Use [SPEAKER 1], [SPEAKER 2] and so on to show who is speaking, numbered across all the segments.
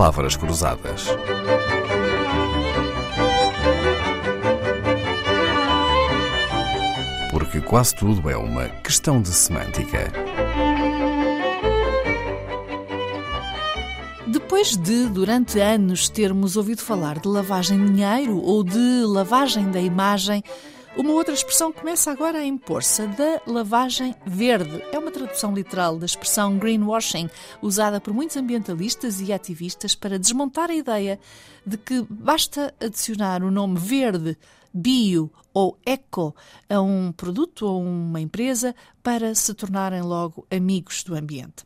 [SPEAKER 1] palavras cruzadas. Porque quase tudo é uma questão de semântica.
[SPEAKER 2] Depois de, durante anos, termos ouvido falar de lavagem de dinheiro ou de lavagem da imagem, uma outra expressão começa agora a impor-se, a da lavagem verde. É uma tradução literal da expressão greenwashing, usada por muitos ambientalistas e ativistas para desmontar a ideia de que basta adicionar o nome verde, bio ou eco a um produto ou uma empresa para se tornarem logo amigos do ambiente.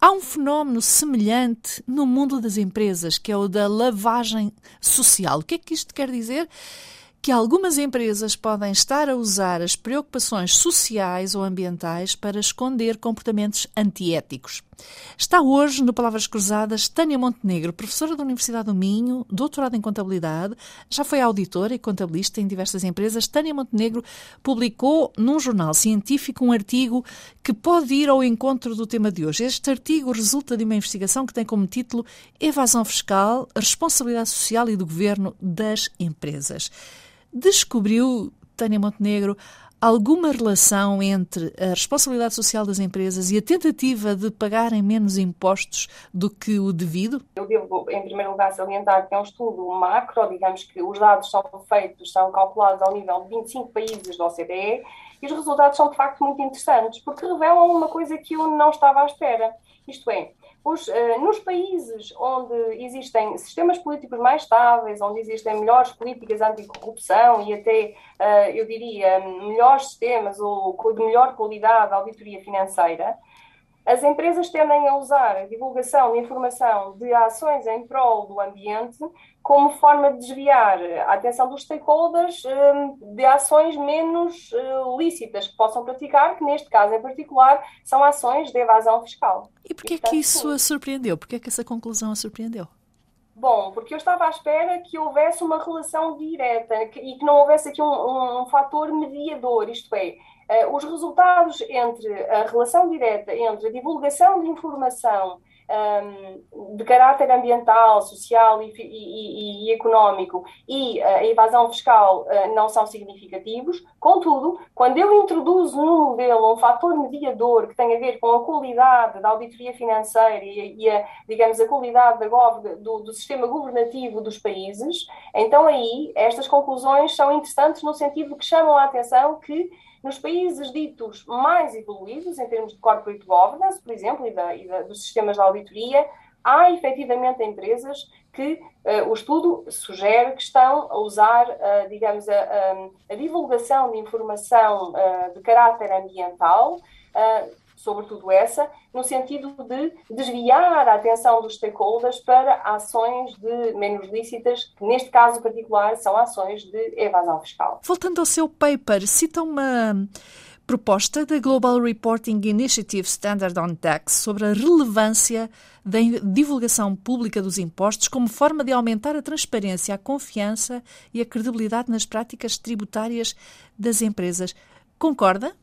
[SPEAKER 2] Há um fenómeno semelhante no mundo das empresas, que é o da lavagem social. O que é que isto quer dizer? Que algumas empresas podem estar a usar as preocupações sociais ou ambientais para esconder comportamentos antiéticos. Está hoje no Palavras Cruzadas Tânia Montenegro, professora da Universidade do Minho, doutorada em Contabilidade, já foi auditora e contabilista em diversas empresas. Tânia Montenegro publicou num jornal científico um artigo que pode ir ao encontro do tema de hoje. Este artigo resulta de uma investigação que tem como título Evasão Fiscal, Responsabilidade Social e do Governo das Empresas descobriu, Tânia Montenegro, alguma relação entre a responsabilidade social das empresas e a tentativa de pagarem menos impostos do que o devido?
[SPEAKER 3] Eu devo, em primeiro lugar, salientar que é um estudo macro, digamos que os dados são feitos, são calculados ao nível de 25 países da OCDE e os resultados são, de facto, muito interessantes, porque revelam uma coisa que eu não estava à espera. Isto é, os, uh, nos países onde existem sistemas políticos mais estáveis, onde existem melhores políticas anticorrupção e até, uh, eu diria, melhores sistemas ou de melhor qualidade de auditoria financeira, as empresas tendem a usar a divulgação de informação de ações em prol do ambiente como forma de desviar a atenção dos stakeholders hum, de ações menos eh, lícitas que possam praticar, que neste caso em particular são ações de evasão fiscal.
[SPEAKER 2] E porquê é que isso a surpreendeu? Porquê é que essa conclusão a surpreendeu?
[SPEAKER 3] Bom, porque eu estava à espera que houvesse uma relação direta e que não houvesse aqui um, um, um fator mediador, isto é, os resultados entre a relação direta entre a divulgação de informação um, de caráter ambiental, social e, e, e, económico e a evasão fiscal uh, não são significativos. Contudo, quando eu introduzo no modelo um fator mediador que tem a ver com a qualidade da auditoria financeira e, a, digamos, a qualidade da do, do sistema governativo dos países, então aí estas conclusões são interessantes no sentido que chamam a atenção que nos países ditos mais evoluídos, em termos de corporate governance, por exemplo, e, da, e da, dos sistemas de auditoria, há efetivamente empresas que uh, o estudo sugere que estão a usar, uh, digamos, a, a, divulgação de informação uh, de caráter ambiental sobretudo essa, no sentido de desviar a atenção dos stakeholders para ações de menos lícitas, que neste caso particular são ações de evasão fiscal.
[SPEAKER 2] Voltando ao seu paper, cita uma proposta da Global Reporting Initiative Standard on Tax sobre a relevância da divulgação pública dos impostos como forma de aumentar a transparência, a confiança e a credibilidade nas práticas tributárias das empresas. Concorda?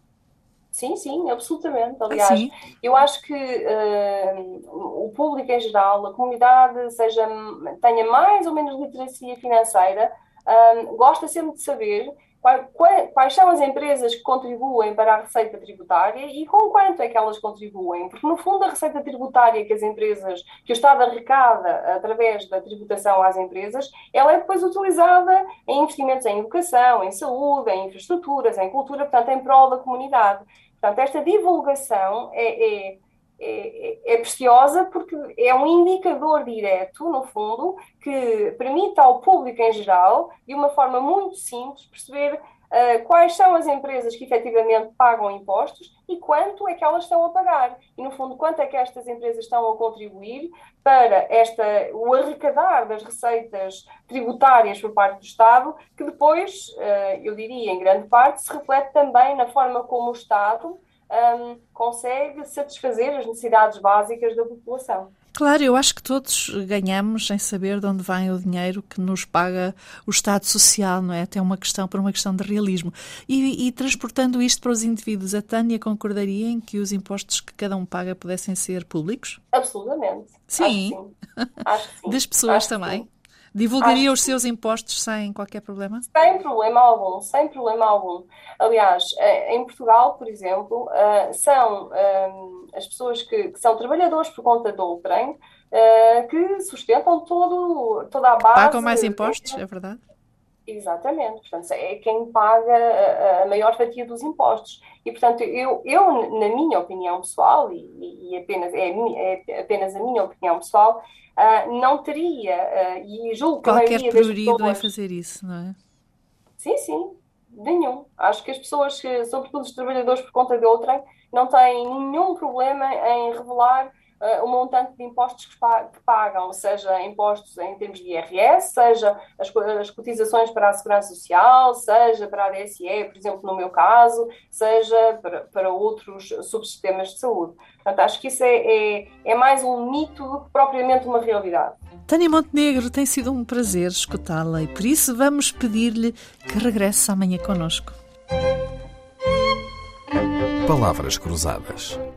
[SPEAKER 3] Sim, sim, absolutamente. Aliás, ah, eu acho que uh, o público em geral, a comunidade, seja, tenha mais ou menos literacia financeira, uh, gosta sempre de saber quais, são as empresas que contribuem para a receita tributária e com quanto é que elas contribuem. Porque, no fundo, a receita tributária que as empresas, que o Estado arrecada através da tributação às empresas, ela é depois utilizada em investimentos em educação, em saúde, em infraestruturas, em cultura, portanto, em prol da comunidade. Portanto, esta divulgação é, é, é, é, preciosa porque é um indicador direto, no fundo, que permite ao público em geral, de uma forma muito simples, perceber uh, quais são as empresas que efetivamente pagam impostos e quanto é que elas estão a pagar. E, no fundo, quanto é que estas empresas estão a contribuir para esta, o arrecadar das receitas tributárias por parte do Estado, que depois, uh, eu diria, em grande parte, se reflete também na forma como o Estado um, consegue satisfazer as necessidades básicas da população.
[SPEAKER 2] Claro, eu acho que todos ganhamos em saber de onde vem o dinheiro que nos paga o Estado Social, não é? Até uma questão por uma questão de realismo. E, e, transportando isto para os indivíduos, a Tânia concordaria em que os impostos que cada um paga pudessem ser públicos?
[SPEAKER 3] Absolutamente.
[SPEAKER 2] Sim.
[SPEAKER 3] Acho que sim. Acho que sim.
[SPEAKER 2] Das pessoas
[SPEAKER 3] Acho
[SPEAKER 2] também? Divulgaria
[SPEAKER 3] Acho
[SPEAKER 2] os seus impostos sem qualquer problema?
[SPEAKER 3] Sem problema algum, sem problema algum. Aliás, eh, em Portugal, por exemplo, eh, são eh, as pessoas que, que são trabalhadores por conta de outrem que sustentam todo, toda a base.
[SPEAKER 2] Pagam mais impostos, é verdade?
[SPEAKER 3] Exatamente, portanto, é quem paga a, maior fatia dos impostos. E, portanto, eu, eu na minha opinião pessoal, e, e apenas, é, é, apenas a minha opinião pessoal, uh, não teria, uh, e julgo que
[SPEAKER 2] Qualquer
[SPEAKER 3] a maioria
[SPEAKER 2] prurido
[SPEAKER 3] das pessoas...
[SPEAKER 2] em fazer isso, não é?
[SPEAKER 3] Sim, sim, nenhum. Acho que as pessoas, sobretudo os trabalhadores por conta de outrem, não têm nenhum problema em revelar uh, o montante de impostos que, pagam, seja impostos em termos de IRS, seja as, as cotizações para a Segurança Social, seja para a DSE, por exemplo, no meu caso, seja para, para outros subsistemas de saúde. Portanto, acho que isso é, é, é mais um mito do que propriamente uma realidade.
[SPEAKER 2] Tânia Montenegro, tem sido um prazer escutá-la e por isso vamos pedir-lhe que regresse amanhã conosco.
[SPEAKER 1] Palavras Cruzadas,